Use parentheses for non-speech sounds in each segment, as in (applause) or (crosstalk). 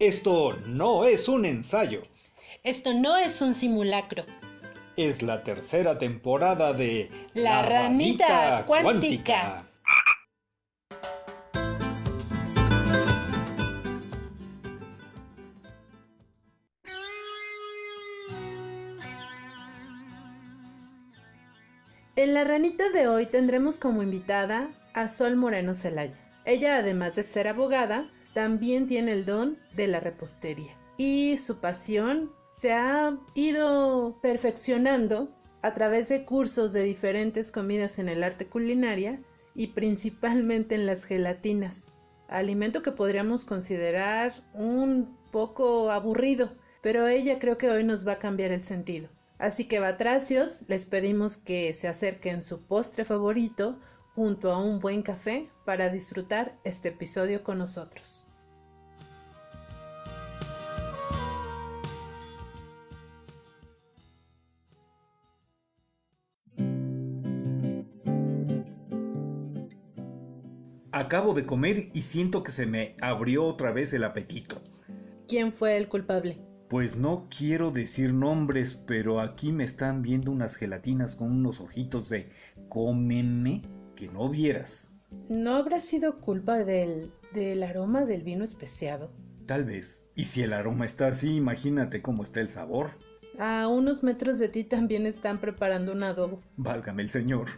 Esto no es un ensayo. Esto no es un simulacro. Es la tercera temporada de La, ranita, cuántica. En la ranita de hoy tendremos como invitada a Sol Moreno Celaya. Ella, además de ser abogada, también tiene el don de la repostería. Y su pasión se ha ido perfeccionando a través de cursos de diferentes comidas en el arte culinaria y principalmente en las gelatinas, alimento que podríamos considerar un poco aburrido, pero ella creo que hoy nos va a cambiar el sentido. Así que batracios, les pedimos que se acerquen su postre favorito junto a un buen café para disfrutar este episodio con nosotros. Acabo de comer y siento que se me abrió otra vez el apetito. ¿Quién fue el culpable? Pues no quiero decir nombres, pero aquí me están viendo unas gelatinas con unos ojitos de cómeme que no vieras. ¿No habrá sido culpa del, del aroma del vino especiado? Tal vez. Y si el aroma está así, imagínate cómo está el sabor. A unos metros de ti también están preparando un adobo. Válgame el señor.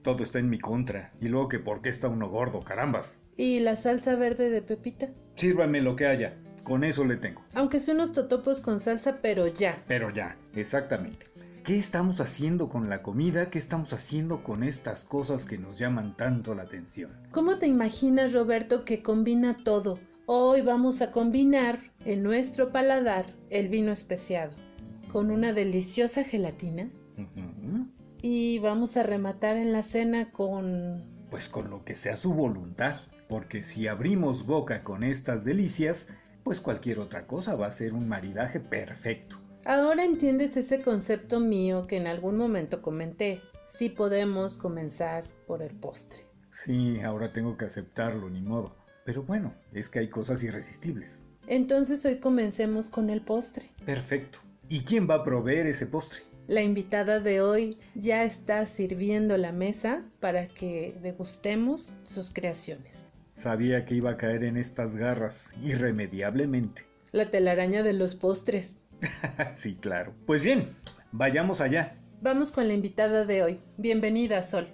Todo está en mi contra. Y luego que por qué está uno gordo, carambas. ¿Y la salsa verde de Pepita? Sírvame lo que haya. Con eso le tengo. Aunque sea unos totopos con salsa, pero ya. Pero ya, exactamente. ¿Qué estamos haciendo con la comida? ¿Qué estamos haciendo con estas cosas que nos llaman tanto la atención? ¿Cómo te imaginas, Roberto, que combina todo? Hoy vamos a combinar en nuestro paladar el vino especiado con una deliciosa gelatina. Y vamos a rematar en la cena con... Pues con lo que sea su voluntad. Porque si abrimos boca con estas delicias, pues cualquier otra cosa va a ser un maridaje perfecto. Ahora entiendes ese concepto mío que en algún momento comenté. Sí podemos comenzar por el postre. Sí, ahora tengo que aceptarlo, ni modo. Pero bueno, es que hay cosas irresistibles. Entonces hoy comencemos con el postre. Perfecto. ¿Y quién va a proveer ese postre? La invitada de hoy ya está sirviendo la mesa para que degustemos sus creaciones. Sabía que iba a caer en estas garras irremediablemente. La telaraña de los postres. (laughs) sí, claro. Pues bien, vayamos allá. Vamos con la invitada de hoy. Bienvenida, Sol.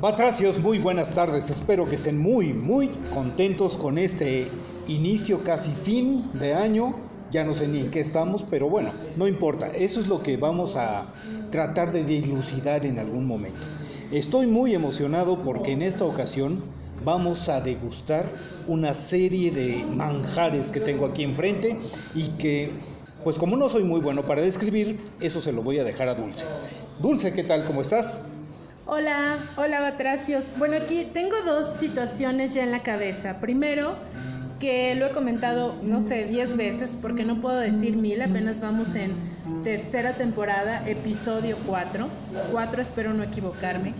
Batracios, muy buenas tardes. Espero que estén muy, muy contentos con este inicio casi fin de año. Ya no sé ni en qué estamos, pero bueno, no importa. Eso es lo que vamos a tratar de dilucidar en algún momento. Estoy muy emocionado porque en esta ocasión vamos a degustar una serie de manjares que tengo aquí enfrente y que, pues como no soy muy bueno para describir, eso se lo voy a dejar a Dulce. Dulce, ¿qué tal? ¿Cómo estás? Hola, hola Batracios. Bueno, aquí tengo dos situaciones ya en la cabeza. Primero, que lo he comentado, no sé, 10 veces, porque no puedo decir mil, apenas vamos en tercera temporada, episodio 4. 4, espero no equivocarme.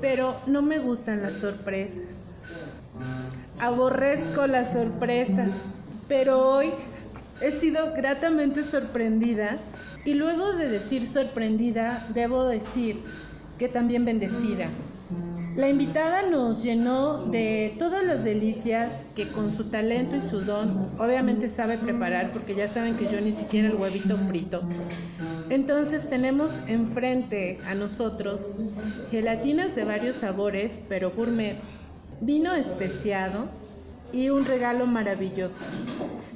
Pero no me gustan las sorpresas. Aborrezco las sorpresas. Pero hoy he sido gratamente sorprendida. Y luego de decir sorprendida, debo decir que también bendecida. La invitada nos llenó de todas las delicias que con su talento y su don obviamente sabe preparar porque ya saben que yo ni siquiera el huevito frito. Entonces tenemos enfrente a nosotros gelatinas de varios sabores pero gourmet, vino especiado y un regalo maravilloso.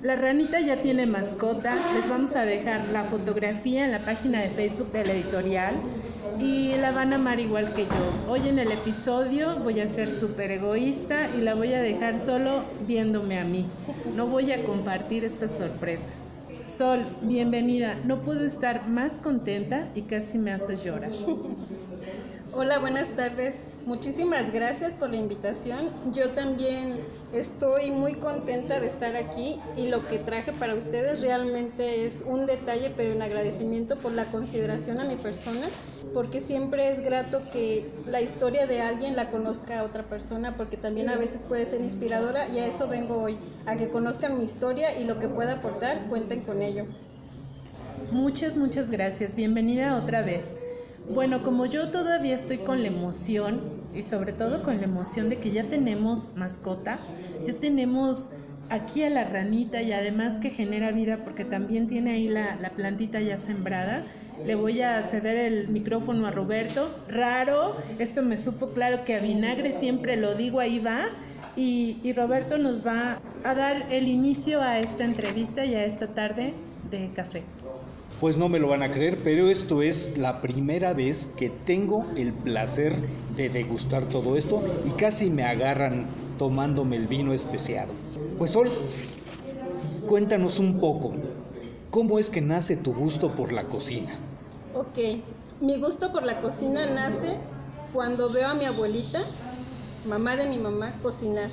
La ranita ya tiene mascota, les vamos a dejar la fotografía en la página de Facebook de la editorial y la van a amar igual que yo. Hoy en el episodio voy a ser súper egoísta y la voy a dejar solo viéndome a mí. No voy a compartir esta sorpresa. Sol, bienvenida. No puedo estar más contenta y casi me haces llorar. Hola, buenas tardes. Muchísimas gracias por la invitación. Yo también estoy muy contenta de estar aquí y lo que traje para ustedes realmente es un detalle, pero un agradecimiento por la consideración a mi persona, porque siempre es grato que la historia de alguien la conozca a otra persona, porque también a veces puede ser inspiradora y a eso vengo hoy, a que conozcan mi historia y lo que pueda aportar, cuenten con ello. Muchas, muchas gracias. Bienvenida otra vez. Bueno, como yo todavía estoy con la emoción y sobre todo con la emoción de que ya tenemos mascota, ya tenemos aquí a la ranita y además que genera vida porque también tiene ahí la, plantita ya sembrada. Le voy a ceder el micrófono a Roberto. Raro, esto me supo claro que a vinagre siempre lo digo, ahí va. Y, y Roberto nos va a dar el inicio a esta entrevista y a esta tarde de café. Pues no me lo van a creer, pero esto es la primera vez que tengo el placer de degustar todo esto y casi me agarran tomándome el vino especiado. Pues Sol, cuéntanos un poco, ¿cómo es que nace tu gusto por la cocina? Ok, mi gusto por la cocina nace cuando veo a mi abuelita, mamá de mi mamá, cocinar.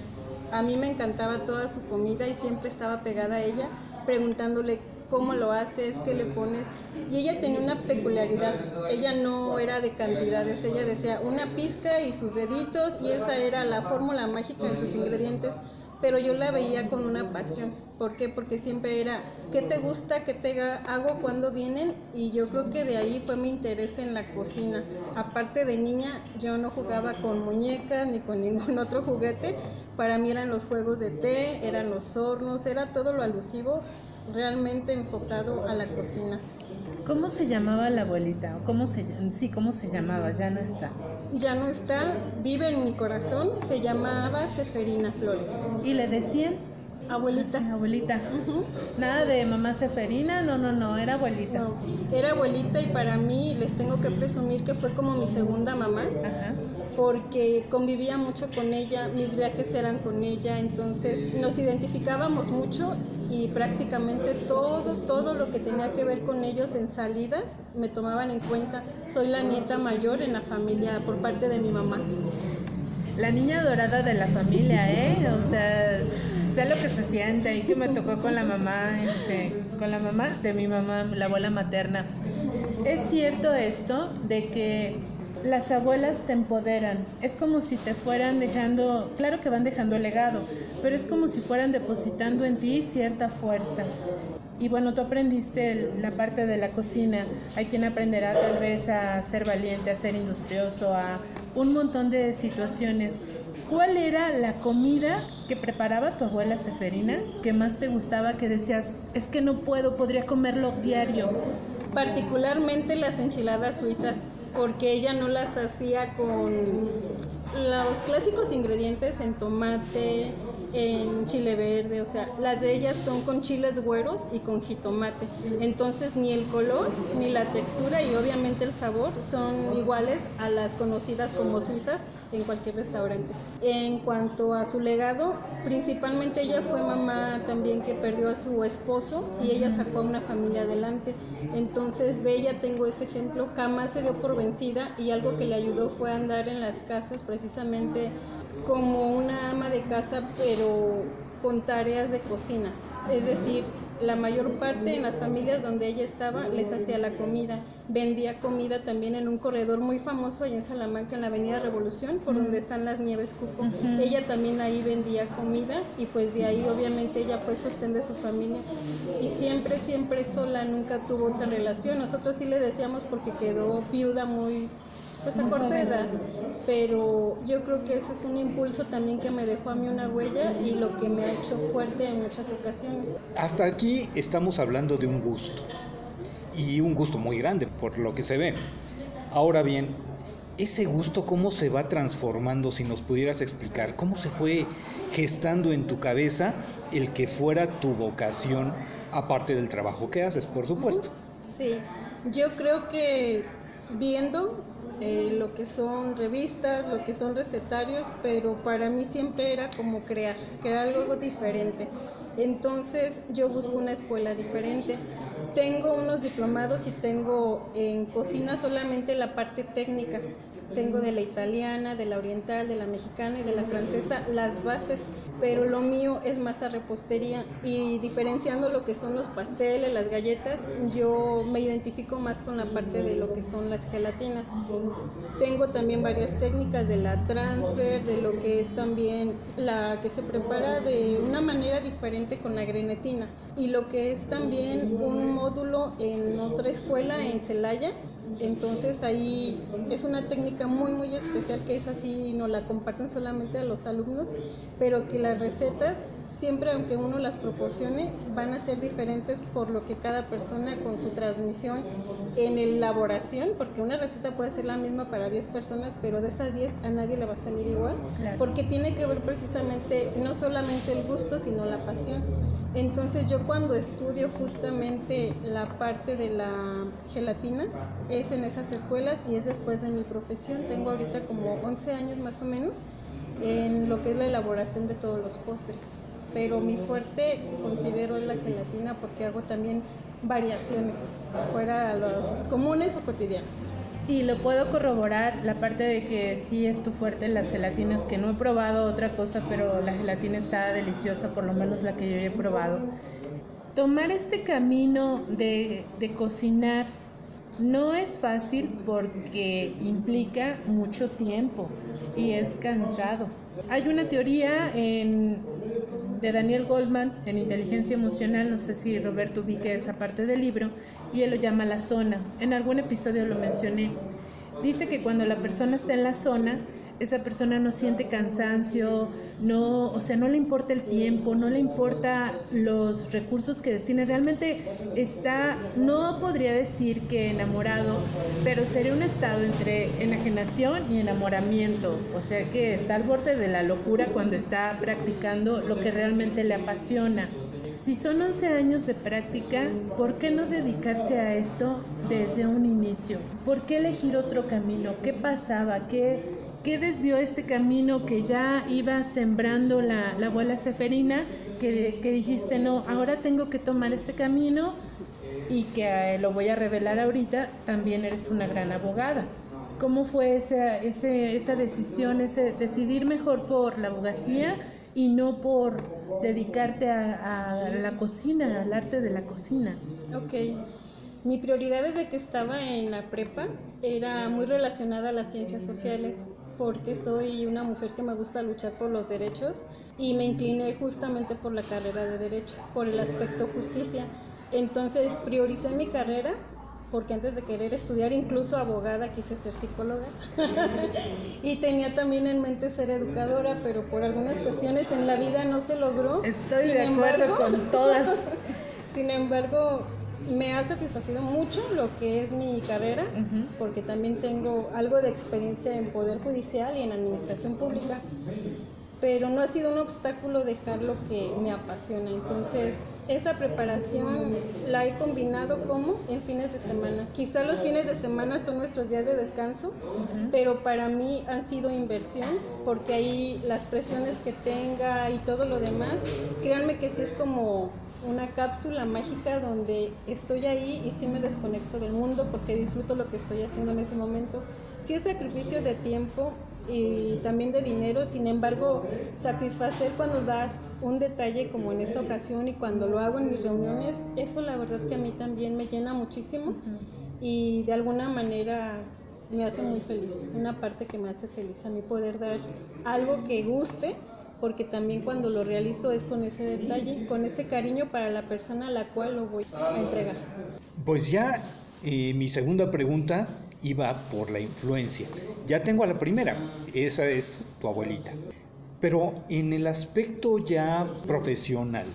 A mí me encantaba toda su comida y siempre estaba pegada a ella preguntándole cómo lo haces, qué le pones. Y ella tenía una peculiaridad, ella no era de cantidades, ella decía una pizca y sus deditos y esa era la fórmula mágica en sus ingredientes. Pero yo la veía con una pasión. ¿Por qué? Porque siempre era, ¿qué te gusta? ¿Qué te hago cuando vienen? Y yo creo que de ahí fue mi interés en la cocina. Aparte de niña, yo no jugaba con muñecas ni con (laughs) ningún otro juguete. Para mí eran los juegos de té, eran los hornos, era todo lo alusivo realmente enfocado a la cocina. ¿Cómo se llamaba la abuelita? ¿Cómo se, sí, ¿cómo se llamaba? Ya no está. Ya no está, vive en mi corazón, se llamaba Seferina Flores. ¿Y le decían? Abuelita. abuelita. Nada de mamá Seferina, no, no, no, era abuelita. era abuelita y para mí les tengo que presumir que fue como mi segunda mamá. Ajá porque convivía mucho con ella, mis viajes eran con ella, entonces nos identificábamos mucho y prácticamente todo, todo lo que tenía que ver con ellos en salidas me tomaban en cuenta. Soy la nieta mayor en la familia por parte de mi mamá. La niña dorada de la familia, ¿eh? O sea, sé lo que se siente y que me tocó con la mamá, este, con la mamá de mi mamá, la abuela materna. Es cierto esto de que las abuelas te empoderan. Es como si te fueran dejando, claro que van dejando el legado, pero es como si fueran depositando en ti cierta fuerza. Y bueno, tú aprendiste la parte de la cocina. Hay quien aprenderá tal vez a ser valiente, a ser industrioso, a un montón de situaciones. ¿Cuál era la comida que preparaba tu abuela Seferina que más te gustaba, que decías, es que no puedo, podría comerlo diario? Particularmente las enchiladas suizas porque ella no las hacía con los clásicos ingredientes en tomate, en chile verde, o sea, las de ellas son con chiles güeros y con jitomate. Entonces ni el color ni la textura y obviamente el sabor son iguales a las conocidas como suizas en cualquier restaurante. En cuanto a su legado, principalmente ella fue mamá también que perdió a su esposo y ella sacó a una familia adelante. Entonces de ella tengo ese ejemplo, jamás se dio por vencida y algo que le ayudó fue andar en las casas precisamente como una ama de casa, pero con tareas de cocina. Es decir, la mayor parte en las familias donde ella estaba les hacía la comida. Vendía comida también en un corredor muy famoso allá en Salamanca, en la Avenida Revolución, por donde están las nieves Cupo. Ella también ahí vendía comida y pues de ahí obviamente ella fue sostén de su familia. Y siempre, siempre sola, nunca tuvo otra relación. Nosotros sí le decíamos porque quedó viuda muy pues a corta edad, pero yo creo que ese es un impulso también que me dejó a mí una huella y lo que me ha hecho fuerte en muchas ocasiones. Hasta aquí estamos hablando de un gusto y un gusto muy grande por lo que se ve. Ahora bien, ese gusto cómo se va transformando, si nos pudieras explicar, cómo se fue gestando en tu cabeza el que fuera tu vocación, aparte del trabajo que haces, por supuesto. Sí, yo creo que viendo eh, lo que son revistas, lo que son recetarios, pero para mí siempre era como crear, crear algo diferente. Entonces yo busco una escuela diferente. Tengo unos diplomados y tengo en cocina solamente la parte técnica. Tengo de la italiana, de la oriental, de la mexicana y de la francesa las bases, pero lo mío es más a repostería. Y diferenciando lo que son los pasteles, las galletas, yo me identifico más con la parte de lo que son las gelatinas. Tengo también varias técnicas de la transfer, de lo que es también la que se prepara de una manera diferente con la grenetina. Y lo que es también un módulo en otra escuela en Celaya. Entonces ahí es una técnica muy muy especial que es así, no la comparten solamente a los alumnos, pero que las recetas siempre aunque uno las proporcione van a ser diferentes por lo que cada persona con su transmisión en elaboración, porque una receta puede ser la misma para 10 personas, pero de esas 10 a nadie le va a salir igual, porque tiene que ver precisamente no solamente el gusto, sino la pasión. Entonces yo cuando estudio justamente la parte de la gelatina es en esas escuelas y es después de mi profesión. Tengo ahorita como 11 años más o menos en lo que es la elaboración de todos los postres. Pero mi fuerte considero es la gelatina porque hago también variaciones fuera de los comunes o cotidianos. Y lo puedo corroborar, la parte de que sí es tu fuerte las gelatinas, que no he probado otra cosa, pero la gelatina está deliciosa, por lo menos la que yo he probado. Tomar este camino de, de cocinar no es fácil porque implica mucho tiempo y es cansado. Hay una teoría en de Daniel Goldman en inteligencia emocional, no sé si Roberto ubique esa parte del libro, y él lo llama la zona. En algún episodio lo mencioné. Dice que cuando la persona está en la zona, esa persona no siente cansancio, no, o sea, no le importa el tiempo, no le importa los recursos que destine. Realmente está, no podría decir que enamorado, pero sería un estado entre enajenación y enamoramiento. O sea que está al borde de la locura cuando está practicando lo que realmente le apasiona. Si son 11 años de práctica, ¿por qué no dedicarse a esto desde un inicio? ¿Por qué elegir otro camino? ¿Qué pasaba? ¿Qué, ¿Qué desvió este camino que ya iba sembrando la, abuela Seferina? Que, que, dijiste, no, ahora tengo que tomar este camino y que eh, lo voy a revelar ahorita, también eres una gran abogada. ¿Cómo fue esa, esa decisión, ese decidir mejor por la abogacía y no por dedicarte a, a la cocina, al arte de la cocina? Ok. Mi prioridad desde que estaba en la prepa era muy relacionada a las ciencias sociales porque soy una mujer que me gusta luchar por los derechos y me incliné justamente por la carrera de derecho, por el aspecto justicia. Entonces prioricé mi carrera porque antes de querer estudiar incluso abogada quise ser psicóloga (laughs) y tenía también en mente ser educadora, pero por algunas cuestiones en la vida no se logró. Estoy de acuerdo con todas. (laughs) sin embargo, me ha satisfacido mucho lo que es mi carrera, porque también tengo algo de experiencia en Poder Judicial y en Administración Pública, pero no ha sido un obstáculo dejar lo que me apasiona. Entonces, esa preparación la he combinado como en fines de semana. Quizá los fines de semana son nuestros días de descanso, pero para mí han sido inversión porque ahí las presiones que tenga y todo lo demás, créanme que sí es como una cápsula mágica donde estoy ahí y sí me desconecto del mundo porque disfruto lo que estoy haciendo en ese momento. Sí es sacrificio de tiempo y también de dinero, sin embargo, satisfacer cuando das un detalle como en esta ocasión y cuando lo hago en mis reuniones, eso la verdad que a mí también me llena muchísimo y de alguna manera me hace muy feliz, una parte que me hace feliz a mí poder dar algo que guste porque también cuando lo realizo es con ese detalle, con ese cariño para la persona a la cual lo voy a entregar. Pues ya eh, mi segunda pregunta iba por la influencia. Ya tengo a la primera, esa es tu abuelita. Pero en el aspecto ya profesional,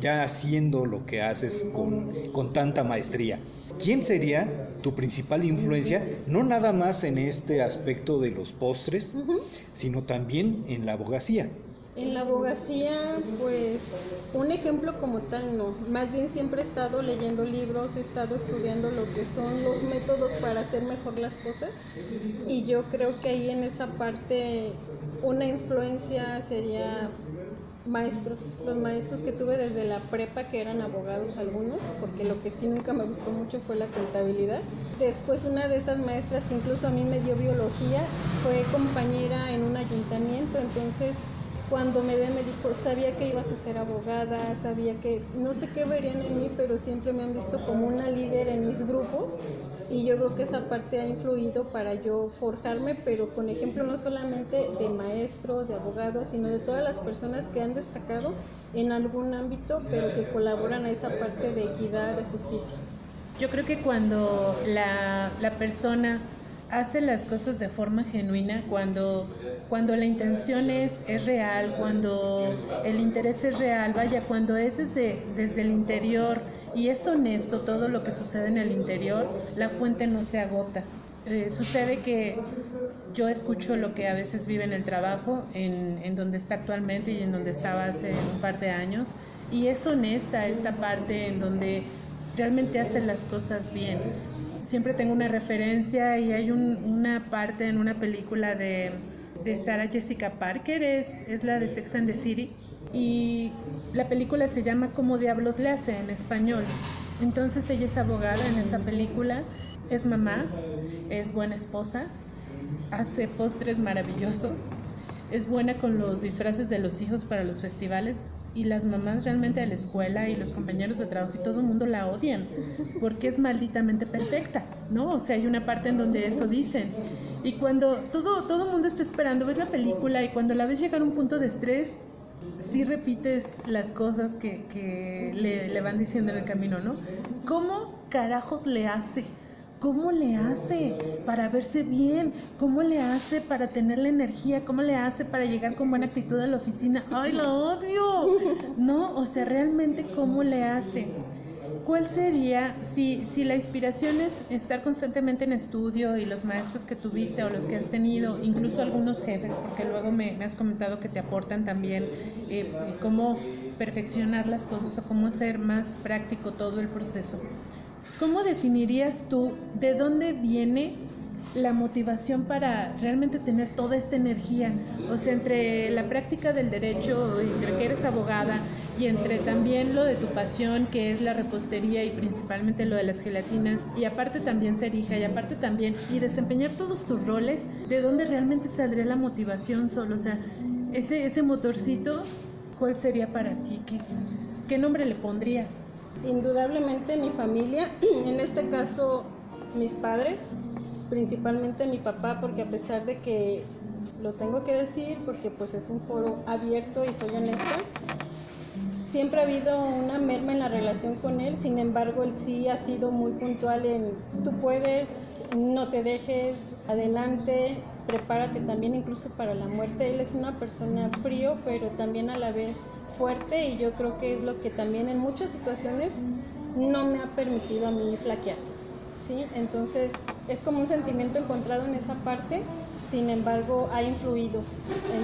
ya haciendo lo que haces con, con tanta maestría, ¿quién sería tu principal influencia, no nada más en este aspecto de los postres, sino también en la abogacía? En la abogacía, pues un ejemplo como tal no, más bien siempre he estado leyendo libros, he estado estudiando lo que son los métodos para hacer mejor las cosas. Y yo creo que ahí en esa parte una influencia sería maestros, los maestros que tuve desde la prepa que eran abogados algunos, porque lo que sí nunca me gustó mucho fue la contabilidad. Después una de esas maestras que incluso a mí me dio biología fue compañera en un ayuntamiento, entonces cuando me ve me dijo, sabía que ibas a ser abogada, sabía que, no sé qué verían en mí, pero siempre me han visto como una líder en mis grupos y yo creo que esa parte ha influido para yo forjarme, pero con ejemplo no solamente de maestros, de abogados, sino de todas las personas que han destacado en algún ámbito, pero que colaboran a esa parte de equidad, de justicia. Yo creo que cuando la, la persona hace las cosas de forma genuina, cuando, cuando la intención es, es real, cuando el interés es real, vaya, cuando es desde, desde el interior y es honesto todo lo que sucede en el interior, la fuente no se agota. Eh, sucede que yo escucho lo que a veces vive en el trabajo, en, en donde está actualmente y en donde estaba hace un par de años, y es honesta esta parte en donde realmente hace las cosas bien siempre tengo una referencia y hay una parte en una película de, de Sarah Jessica Parker, es, es la de Sex and the City, y la película se llama Como Diablos le hace en español. Entonces ella es abogada en esa película, es mamá, es buena esposa, hace postres maravillosos, es buena con los disfraces de los hijos para los festivales y las mamás realmente de la escuela y los compañeros de trabajo y todo el mundo la odian porque es malditamente perfecta, ¿no? O sea, hay una parte en donde eso dicen. Y cuando todo todo mundo está esperando, ves la película y cuando la ves llegar a un punto de estrés, sí repites las cosas que, que le, le van diciendo en el camino, ¿no? ¿Cómo carajos le hace? ¿Cómo le hace para verse bien? ¿Cómo le hace para tener la energía? ¿Cómo le hace para llegar con buena actitud a la oficina? ¡Ay, la odio! No, o sea, realmente, ¿cómo le hace? ¿Cuál sería, si, si la inspiración es estar constantemente en estudio y los maestros que tuviste o los que has tenido, incluso algunos jefes, porque luego me, has comentado que te aportan también eh, cómo perfeccionar las cosas o cómo hacer más práctico todo el proceso? ¿Cómo definirías tú de dónde viene la motivación para realmente tener toda esta energía? O sea, entre la práctica del derecho, entre que eres abogada y entre también lo de tu pasión, que es la repostería y principalmente lo de las gelatinas, y aparte también ser hija, y aparte también, y desempeñar todos tus roles, ¿de dónde realmente saldría la motivación solo? O sea, ese, ese motorcito, ¿cuál sería para ti? ¿Qué, qué nombre le pondrías? Indudablemente mi familia, (clears throat) en este caso mis padres, principalmente mi papá, porque a pesar de que lo tengo que decir, porque pues es un foro abierto y soy honesta, siempre ha habido una merma en la relación con él, sin embargo él sí ha sido muy puntual en tú puedes, no te dejes, adelante, prepárate también incluso para la muerte. Él es una persona frío, pero también a la vez fuerte y yo creo que es lo que también en muchas situaciones no me ha permitido a mí flaquear. ¿sí? Entonces es como un sentimiento encontrado en esa parte, sin embargo ha influido.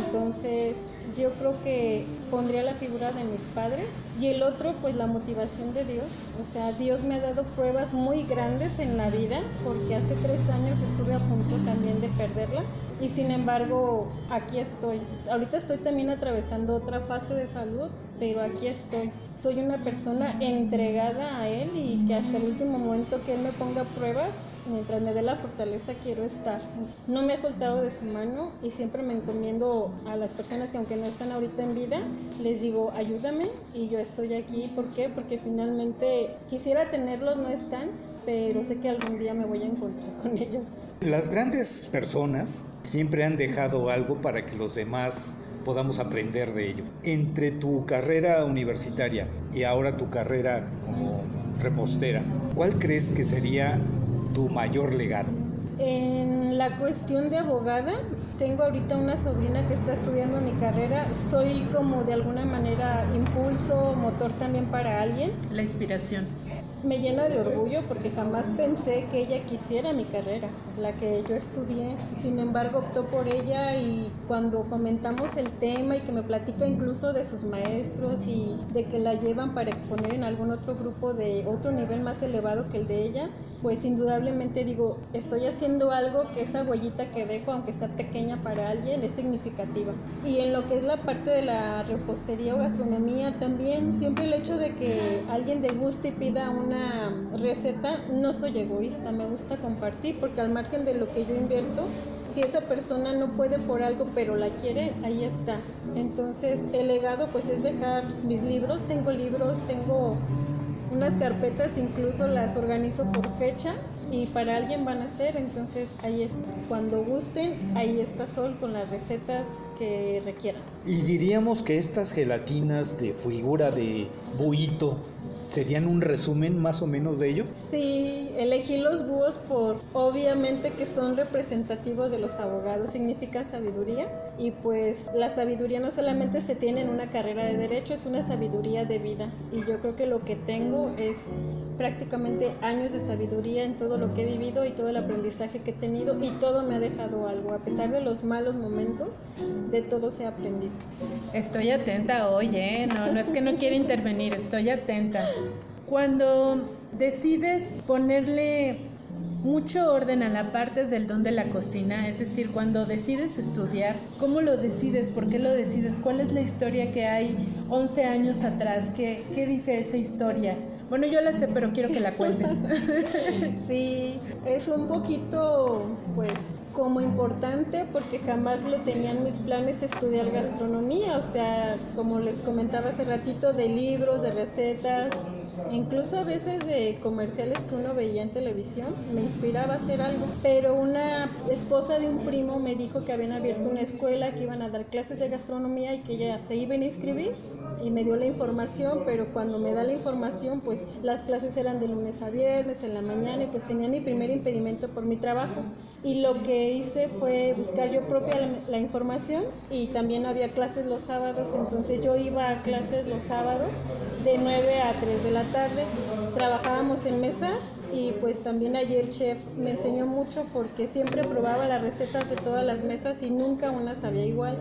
Entonces yo creo que pondría la figura de mis padres y el otro pues la motivación de Dios. O sea, Dios me ha dado pruebas muy grandes en la vida porque hace tres años estuve a punto también de perderla y sin embargo aquí estoy. Ahorita estoy también atravesando otra fase de salud, pero aquí estoy. Soy una persona entregada a Él y que hasta el último momento que Él me ponga pruebas, mientras me dé la fortaleza quiero estar. No me ha soltado de su mano y siempre me encomiendo a las personas que aunque no están ahorita en vida, les digo ayúdame y yo estoy aquí. ¿Por qué? Porque finalmente quisiera tenerlos, no están, pero sé que algún día me voy a encontrar con (laughs) ellos. Las grandes personas siempre han dejado algo para que los demás podamos aprender de ello. Entre tu carrera universitaria y ahora tu carrera como repostera, ¿cuál crees que sería tu mayor legado? En la cuestión de abogada, tengo ahorita una sobrina que está estudiando mi carrera. Soy como de alguna manera impulso, motor también para alguien. La inspiración me llena de orgullo porque jamás pensé que ella quisiera mi carrera, la que yo estudié. Sin embargo, optó por ella y cuando comentamos el tema y que me platica incluso de sus maestros y de que la llevan para exponer en algún otro grupo de otro nivel más elevado que el de ella, pues indudablemente digo, estoy haciendo algo que esa huellita que dejo, aunque sea pequeña para alguien, es significativa. Y en lo que es la parte de la repostería o gastronomía también, siempre el hecho de que alguien deguste y pida una receta, no soy egoísta, me gusta compartir, porque al margen de lo que yo invierto, si esa persona no puede por algo pero la quiere, ahí está. Entonces el legado pues es dejar mis libros, tengo libros, tengo unas carpetas, incluso las organizo por fecha y para alguien van a ser, entonces ahí está. Cuando gusten, ahí está Sol con las recetas que requieran. Y diríamos que estas gelatinas de figura de buito ¿Serían un resumen más o menos de ello? Sí, elegí los búhos por obviamente que son representativos de los abogados, significan sabiduría y pues la sabiduría no solamente se tiene en una carrera de derecho, es una sabiduría de vida y yo creo que lo que tengo es prácticamente años de sabiduría en todo lo que he vivido y todo el aprendizaje que he tenido y todo me ha dejado algo, a pesar de los malos momentos, de todo se ha aprendido. Estoy atenta hoy, ¿eh? No, no es que no quiera intervenir, estoy atenta. Cuando decides ponerle mucho orden a la parte del don de la cocina, es decir, cuando decides estudiar, ¿cómo lo decides? ¿Por qué lo decides? ¿Cuál es la historia que hay 11 años atrás? ¿Qué, qué dice esa historia? Bueno, yo la sé, pero quiero que la cuentes. (laughs) sí, es un poquito, pues, como importante porque jamás lo tenían mis planes estudiar gastronomía, o sea, como les comentaba hace ratito, de libros, de recetas, incluso a veces de comerciales que uno veía en televisión, me inspiraba a hacer algo. Pero una esposa de un primo me dijo que habían abierto una escuela, que iban a dar clases de gastronomía y que ella se iba a inscribir y me dio la información, pero cuando me da la información, pues las clases eran de lunes a viernes, en la mañana, y pues tenía mi primer impedimento por mi trabajo. Y lo que hice fue buscar yo propia la, información y también había clases los sábados, entonces yo iba a clases los sábados de 9 a 3 de la tarde. Trabajábamos en mesas y pues también ayer el chef me enseñó mucho porque siempre probaba las recetas de todas las mesas y nunca una sabía igual.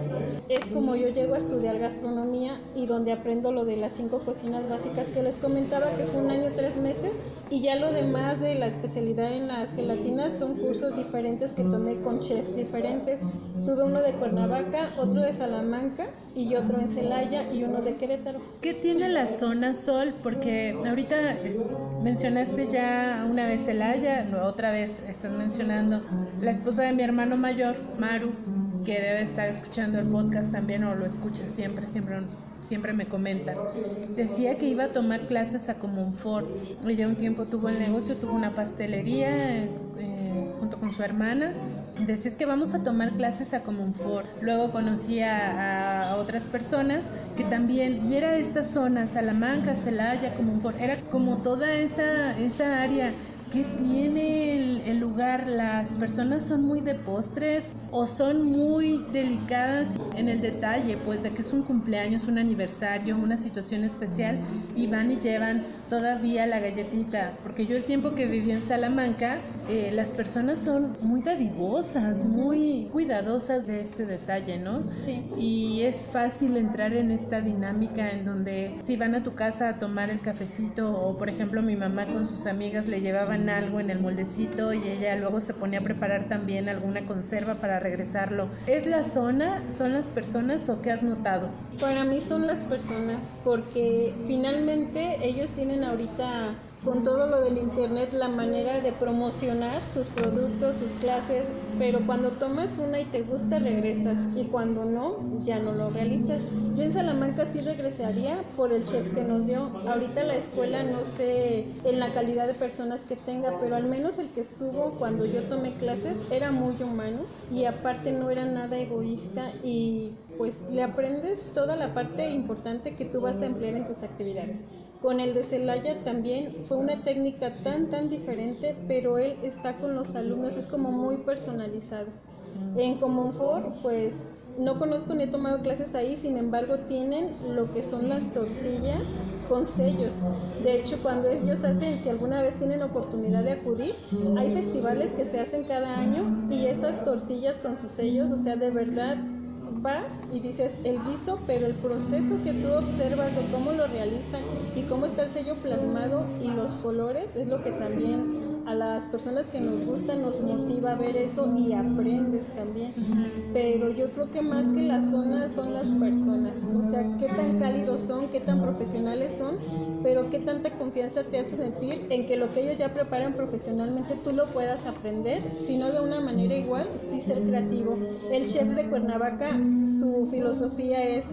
Es como yo llego a estudiar gastronomía y donde aprendo lo de las cinco cocinas básicas que les comentaba que fue un año tres meses y ya lo demás de la especialidad en las gelatinas son cursos diferentes que tomé con chefs diferentes. Tuve uno de Cuernavaca, otro de Salamanca y otro en Celaya y uno de Querétaro. ¿Qué tiene la zona Sol? Porque ahorita mencionaste ya una vez Celaya, otra vez estás mencionando la esposa de mi hermano mayor, Maru, que debe estar escuchando el podcast también o lo escucha siempre, siempre siempre me comenta. Decía que iba a tomar clases a Comunfort. Ella un tiempo tuvo el negocio, tuvo una pastelería eh, junto con su hermana decías que vamos a tomar clases a Comunfort. Luego conocí a, otras personas que también, y era esta zona, Salamanca, Celaya, Comunfort, era como toda esa, esa área que tiene el, lugar. Las personas son muy de postres o son muy delicadas en el detalle, pues de que es un cumpleaños, un aniversario, una situación especial y van y llevan todavía la galletita. Porque yo el tiempo que viví en Salamanca, eh, las personas son muy dadivosas, muy cuidadosas de este detalle, ¿no? Sí. Y es fácil entrar en esta dinámica en donde si van a tu casa a tomar el cafecito o por ejemplo mi mamá con sus amigas le algo en el moldecito y ella luego se ponía a preparar también alguna conserva para regresarlo. ¿Es la zona? ¿Son las personas o qué has notado? Para mí son las personas porque finalmente ellos tienen ahorita con todo lo del internet la manera de promocionar sus productos, sus clases, pero cuando tomas una y te gusta regresas y cuando no, ya no lo realizas. Yo en Salamanca sí regresaría por el chef que nos dio. Ahorita la escuela no sé en la calidad de personas que tenga, pero al menos el que estuvo cuando yo tomé clases era muy humano y aparte no era nada egoísta y pues le aprendes toda la parte importante que tú vas a emplear en tus actividades. Con el de Celaya también fue una técnica tan, tan diferente, pero él está con los alumnos, es como muy personalizado. En Comonfort, pues no conozco ni he tomado clases ahí, sin embargo tienen lo que son las tortillas con sellos. De hecho, cuando ellos hacen, si alguna vez tienen oportunidad de acudir, hay festivales que se hacen cada año y esas tortillas con sus sellos, o sea, de verdad vas y dices el guiso, pero el proceso que tú observas de cómo lo realizan y cómo está el sello plasmado y los colores es lo que también a las personas que nos gustan nos motiva a ver eso y aprendes también. Pero yo creo que más que las zonas son las personas, o sea, qué tan cálidos son, qué tan profesionales son, pero qué tanta confianza te hace sentir en que lo que ellos ya preparan profesionalmente tú lo puedas aprender, si no de una manera igual, sí ser creativo. El chef de Cuernavaca, su filosofía es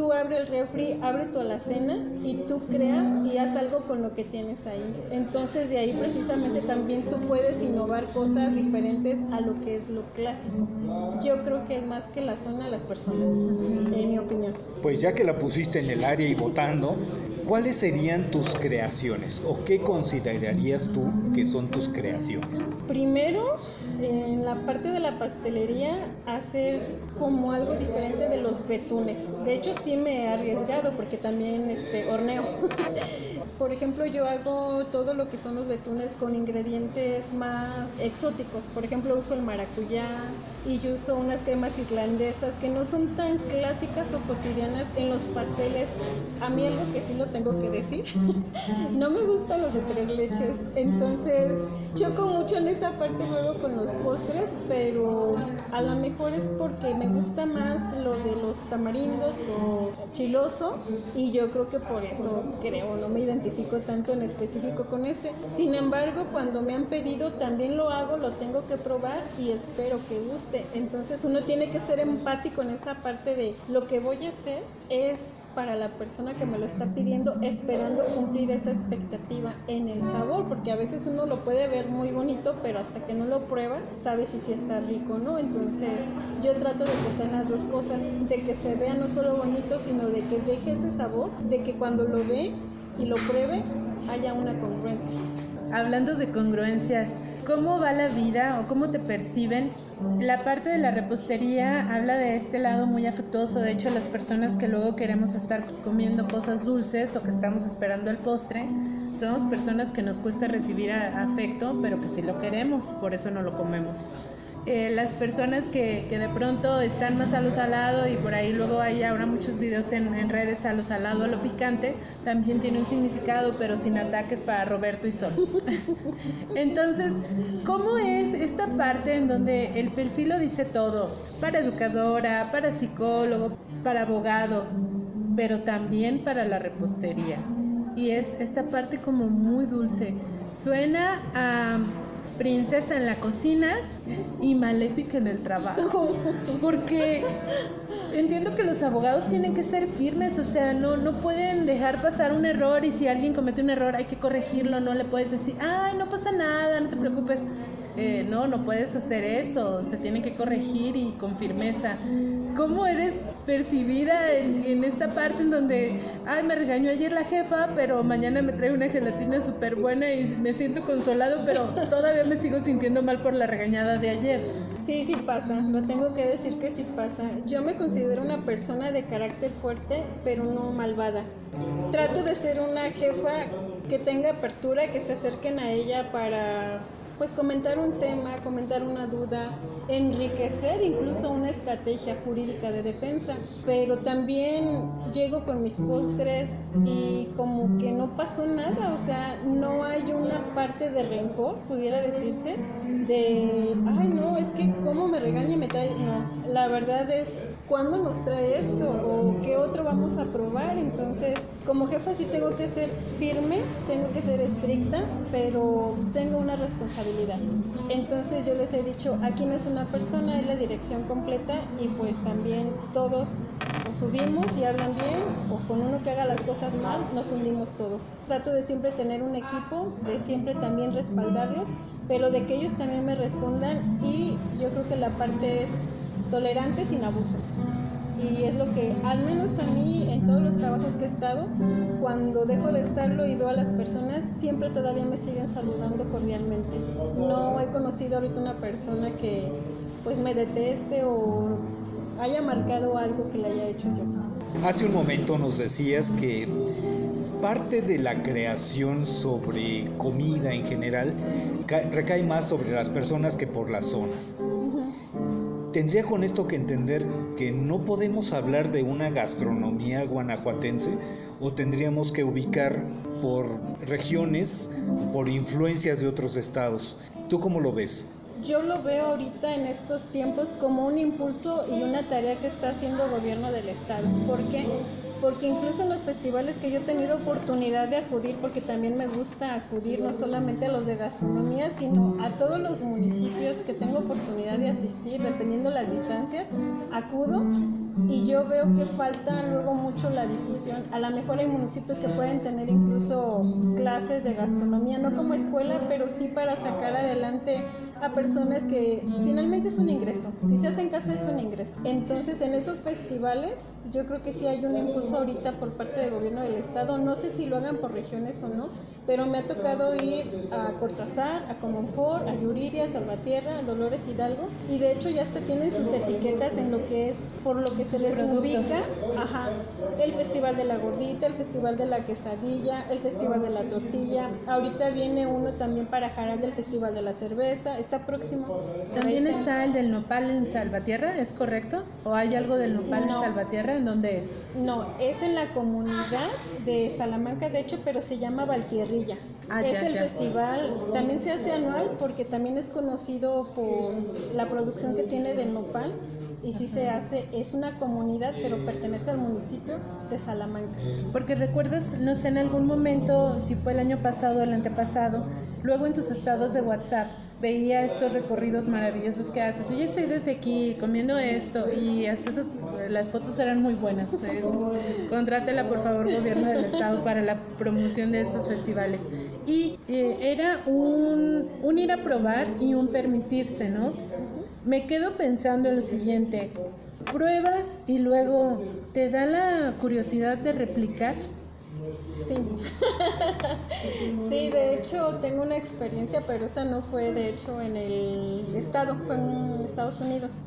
tú abre el refri, abre tu alacena y tú creas y haz algo con lo que tienes ahí. Entonces de ahí precisamente también tú puedes innovar cosas diferentes a lo que es lo clásico. Yo creo que es más que la zona las personas, en mi opinión. Pues ya que la pusiste en el área y votando, ¿cuáles serían tus creaciones o qué considerarías tú que son tus creaciones? Primero, en la parte de la pastelería, hacer como algo diferente de los betunes. De hecho, sí me he arriesgado porque también este, horneo. (laughs) Por ejemplo, yo hago todo lo que son los betunes con ingredientes más exóticos. Por ejemplo, uso el maracuyá y yo uso unas cremas irlandesas que no son tan clásicas o cotidianas en los pasteles. A mí algo que sí lo tengo que decir, (laughs) no me gustan los de tres leches. Entonces, choco mucho en esa parte luego con los postres, pero a lo mejor es porque me gusta más lo de los tamarindos, lo chiloso, y yo creo que por eso creo, no me identifico tanto en específico con ese. Sin embargo, cuando me han pedido, también lo hago, lo tengo que probar y espero que guste. Entonces uno tiene que ser empático en esa parte de lo que voy a hacer es para la persona que me lo está pidiendo, esperando cumplir esa expectativa en el sabor, porque a veces uno lo puede ver muy bonito, pero hasta que no lo prueba, sabe si sí está rico o no. Entonces, yo trato de que sean las dos cosas, de que se vea no solo bonito, sino de que deje ese sabor, de que cuando lo ve y lo pruebe, haya una congruencia. Hablando de congruencias, ¿cómo va la vida o cómo te perciben? La parte de la repostería habla de este lado muy afectuoso. De hecho, las personas que luego queremos estar comiendo cosas dulces o que estamos esperando el postre, somos personas que nos cuesta recibir afecto, pero que sí lo queremos, por eso no lo comemos. Eh, las personas que, que, de pronto están más a lo salado y por ahí luego hay ahora muchos videos en, en, redes a lo salado, a lo picante, también tiene un significado, pero sin ataques para Roberto y Sol. (laughs) Entonces, ¿cómo es esta parte en donde el perfil lo dice todo? Para educadora, para psicólogo, para abogado, pero también para la repostería. Y es esta parte como muy dulce. Suena a princesa en la cocina y maléfica en el trabajo. Porque entiendo que los abogados tienen que ser firmes, o sea, no, no pueden dejar pasar un error y si alguien comete un error hay que corregirlo, no le puedes decir, ay, no pasa nada, no te preocupes. Eh, no, no puedes hacer eso, se tiene que corregir y con firmeza. ¿Cómo eres percibida en, en, esta parte en donde, ay, me regañó ayer la jefa, pero mañana me trae una gelatina súper buena y me siento consolado, pero todavía me sigo sintiendo mal por la regañada de ayer? Sí, sí pasa, lo tengo que decir que sí pasa. Yo me considero una persona de carácter fuerte, pero no malvada. Trato de ser una jefa que tenga apertura, que se acerquen a ella para pues comentar un tema, comentar una duda, enriquecer incluso una estrategia jurídica de defensa, pero también llego con mis postres y como que no pasó nada, o sea, no hay una parte de rencor, pudiera decirse, de, ay no, es que cómo me regaña y me trae, no, la verdad es cuándo nos trae esto o qué otro vamos a probar, entonces como jefa sí tengo que ser firme, tengo que ser estricta, pero tengo una responsabilidad. Entonces yo les he dicho, aquí no es una persona, es la dirección completa y pues también todos nos subimos y hablan bien o con uno que haga las cosas mal, nos hundimos todos. Trato de siempre tener un equipo, de siempre también respaldarlos, pero de que ellos también me respondan y yo creo que la parte es tolerante sin abusos y es lo que al menos a mí en todos los trabajos que he estado, cuando dejo de estarlo y veo a las personas, siempre todavía me siguen saludando cordialmente. No he conocido ahorita una persona que pues me deteste o haya marcado algo que le haya hecho yo. Hace un momento nos decías que parte de la creación sobre comida en general recae más sobre las personas que por las zonas. Tendría con esto que entender que no podemos hablar de una gastronomía guanajuatense o tendríamos que ubicar por regiones, por influencias de otros estados. ¿Tú cómo lo ves? Yo lo veo ahorita en estos tiempos como un impulso y una tarea que está haciendo el gobierno del estado. ¿Por qué? Porque incluso en los festivales que yo he tenido oportunidad de acudir, porque también me gusta acudir no solamente a los de gastronomía, sino a todos los municipios que tengo oportunidad de asistir, dependiendo las distancias, acudo y yo veo que falta luego mucho la difusión. A lo mejor hay municipios que pueden tener incluso clases de gastronomía, no como escuela, pero sí para sacar adelante a personas que finalmente es un ingreso. Si se hace en casa es un ingreso. Entonces en esos festivales yo creo que sí hay un impulso ahorita por parte del gobierno del estado. No sé si lo hagan por regiones o no, pero me ha tocado ir a Cortázar, a Comonfort, a Yuriria, a Salvatierra, a Dolores Hidalgo y de hecho ya hasta tienen sus etiquetas en lo que es por lo que se les ubica. Ajá. El Festival de la Gordita, el Festival de la Quesadilla, el Festival de la Tortilla. Ahorita viene uno también para Jaral del Festival de la Cerveza. Está próximo. También está el del nopal en Salvatierra, ¿es correcto? ¿O hay algo del nopal en Salvatierra? ¿En dónde es? No, es en la comunidad de Salamanca, de hecho, pero se llama Ah, es el festival, también se hace anual porque también es conocido por la producción que tiene del nopal y sí se hace, es una comunidad, pero pertenece al municipio de Salamanca. Porque recuerdas, no sé, en algún momento, si fue el año pasado o el antepasado, luego en tus estados de WhatsApp, veía estos recorridos maravillosos que haces. Oye, estoy desde aquí comiendo esto y hasta eso, las fotos eran muy buenas. ¿eh? Contrátela, por favor, gobierno del estado para la promoción de estos festivales. Y eh, era un, un ir a probar y un permitirse, ¿no? Me quedo pensando en lo siguiente. Pruebas y luego te da la curiosidad de replicar. Sí. (laughs) sí, de hecho tengo una experiencia, pero esa no fue de hecho en el estado, fue en Estados Unidos.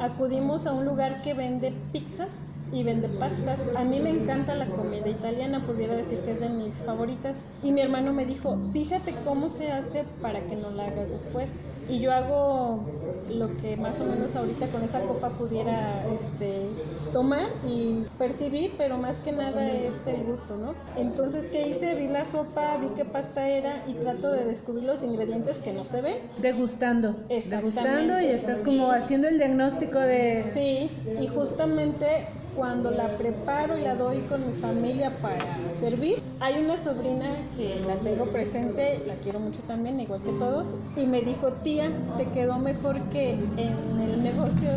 Acudimos a un lugar que vende pizzas y vende pastas. A mí me encanta la comida italiana, pudiera decir que es de mis favoritas. Y mi hermano me dijo, fíjate cómo se hace para que no la hagas después y yo hago lo que más o menos ahorita con esa copa pudiera este, tomar y percibir, pero más que nada es el gusto, ¿no? Entonces, ¿qué hice? Vi la sopa, vi qué pasta era y trato de descubrir los ingredientes que no se ven. Degustando. Degustando y estás como haciendo el diagnóstico de... Sí, y justamente cuando la preparo y la doy con mi familia para servir. Hay una sobrina que la tengo presente, la quiero mucho también, igual que todos, y me dijo, tía, te quedó mejor que en el negocio,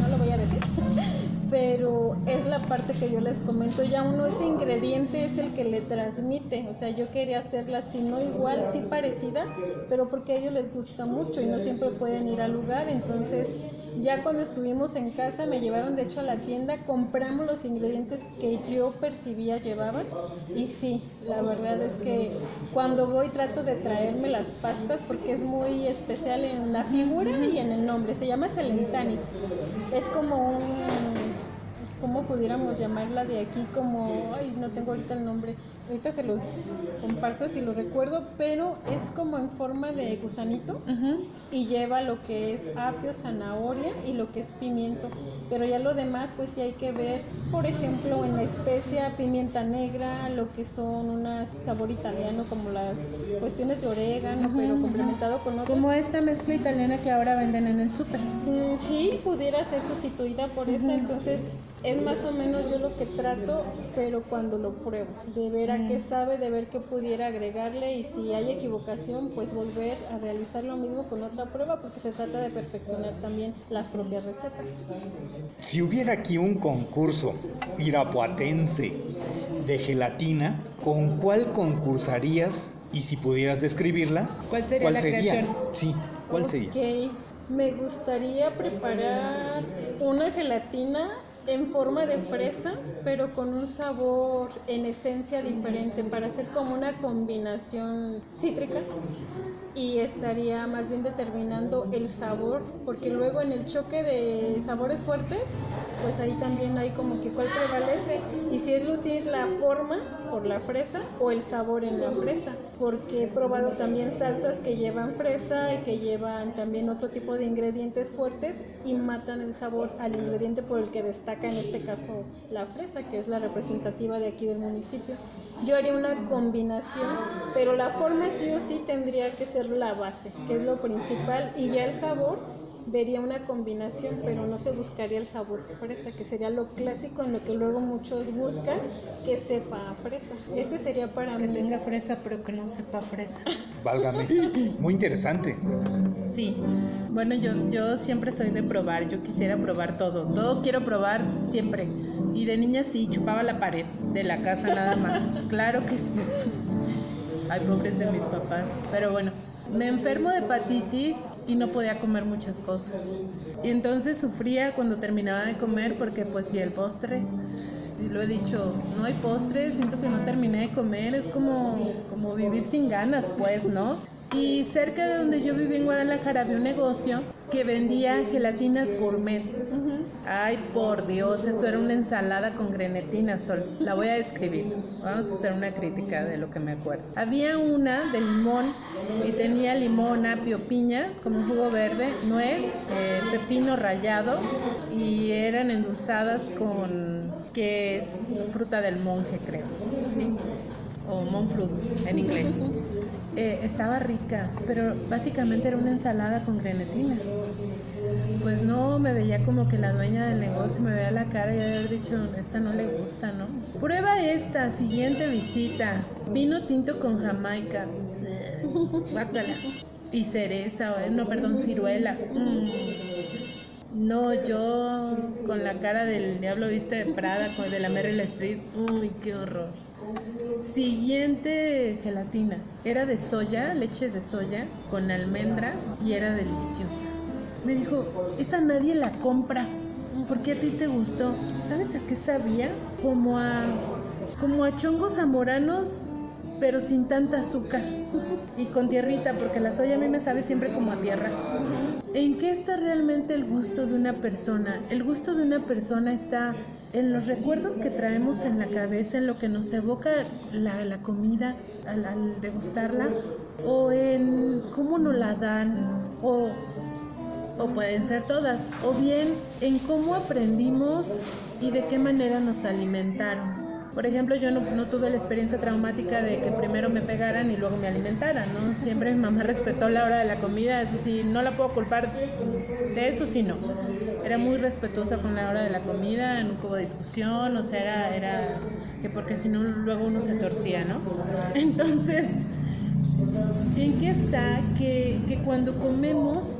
no lo voy a decir, (laughs) pero es la parte que yo les comento, ya uno ese ingrediente es el que le transmite, o sea, yo quería hacerla, si no igual, sí parecida, pero porque a ellos les gusta mucho y no siempre pueden ir al lugar, entonces ya cuando estuvimos en casa me llevaron de hecho a la tienda, compramos los ingredientes que yo percibía llevaban y sí, la verdad es que cuando voy trato de traerme las pastas porque es muy especial en la figura y en el nombre, se llama Celentani, es como un ¿cómo pudiéramos llamarla de aquí? Como, ay, no tengo ahorita el nombre, ahorita se los comparto si lo recuerdo, pero es como en forma de gusanito y lleva lo que es apio, zanahoria y lo que es pimiento. Pero ya lo demás, pues sí hay que ver, por ejemplo, en la especia pimienta negra, lo que son unas sabor italiano, como las cuestiones de orégano, pero complementado con otras. Como esta mezcla italiana que ahora venden en el súper. Mm, sí, pudiera ser sustituida por esta, entonces es más o menos yo lo que trato, pero cuando lo pruebo, de ver a qué sabe, de ver qué pudiera agregarle y si hay equivocación, pues volver a realizar lo mismo con otra prueba, porque se trata de perfeccionar también las propias recetas. Si hubiera aquí un concurso irapuatense de gelatina, ¿con cuál concursarías? Y si pudieras describirla, ¿cuál sería? la Creación? Sí, ¿cuál sería? Me gustaría preparar una gelatina en forma de fresa, pero con un sabor en esencia diferente para hacer como una combinación cítrica. Y estaría más bien determinando el sabor, porque luego en el choque de sabores fuertes, pues ahí también hay como que cuál prevalece y si es lucir la forma por la fresa o el sabor en la fresa, porque he probado también salsas que llevan fresa y que llevan también otro tipo de ingredientes fuertes y matan el sabor al ingrediente por el que destaca destaca en este caso la fresa, que es la representativa de aquí del municipio. Yo haría una combinación, pero la forma sí o sí tendría que ser la base, que es lo principal, y ya el sabor vería una combinación, pero no se buscaría el sabor fresa, que sería lo clásico en lo que luego muchos buscan, que sepa a fresa. Ese sería para que mí. Que tenga fresa, pero que no sepa fresa. Válgame. Muy interesante. Sí. Bueno, yo, yo siempre soy de probar, yo quisiera probar todo. Todo quiero probar siempre. Y de niña sí, chupaba la pared de la casa nada más. Claro que sí. Ay, pobres de mis papás. Pero bueno, me enfermo de hepatitis y no podía comer muchas cosas. Y entonces sufría cuando terminaba de comer porque pues si el postre, y lo he dicho, no hay postre, siento que no terminé de comer, es como, como vivir sin ganas pues, ¿no? Y cerca de donde yo viví en Guadalajara había un negocio que vendía gelatinas gourmet. Ay, por Dios, eso era una ensalada con grenetina, Sol. La voy a describir. Vamos a hacer una crítica de lo que me acuerdo. Había una de limón y tenía limón, apio, piña, como un jugo verde, nuez, eh, pepino rallado y eran endulzadas con que es fruta del monje, creo. ¿Sí? O monk fruit en inglés. Eh, estaba rica, pero básicamente era una ensalada con grenetina. Pues no, me veía como que la dueña del negocio me veía la cara y haber dicho, esta no le gusta, ¿no? Prueba esta, siguiente visita. Vino tinto con jamaica. (laughs) Bácala. Y cereza, no, perdón, ciruela. Mm. No, yo con la cara del diablo viste de Prada, de la Merrill Street. Uy, qué horror. Siguiente gelatina. Era de soya, leche de soya, con almendra y era deliciosa. Me dijo, esa nadie la compra. ¿Por qué a ti te gustó? ¿Sabes a qué sabía? Como a, como a chongos zamoranos, pero sin tanta azúcar. (laughs) Y con tierrita, porque la soya a mí me sabe siempre como a tierra. ¿En qué está realmente el gusto de una persona? El gusto de una persona está en los recuerdos que traemos en la cabeza, en lo que nos evoca la, la comida al, degustarla, o en cómo nos la dan, o, o pueden ser todas, o bien en cómo aprendimos y de qué manera nos alimentaron. Por ejemplo, yo no, no, tuve la experiencia traumática de que primero me pegaran y luego me alimentaran, ¿no? Siempre mi mamá (laughs) respetó la hora de la comida, eso sí, no la puedo culpar de eso, sí no. Era muy respetuosa con la hora de la comida, nunca hubo discusión, o sea, era, era que porque si no luego uno se torcía, ¿no? (laughs) Entonces, ¿en qué está que, que cuando comemos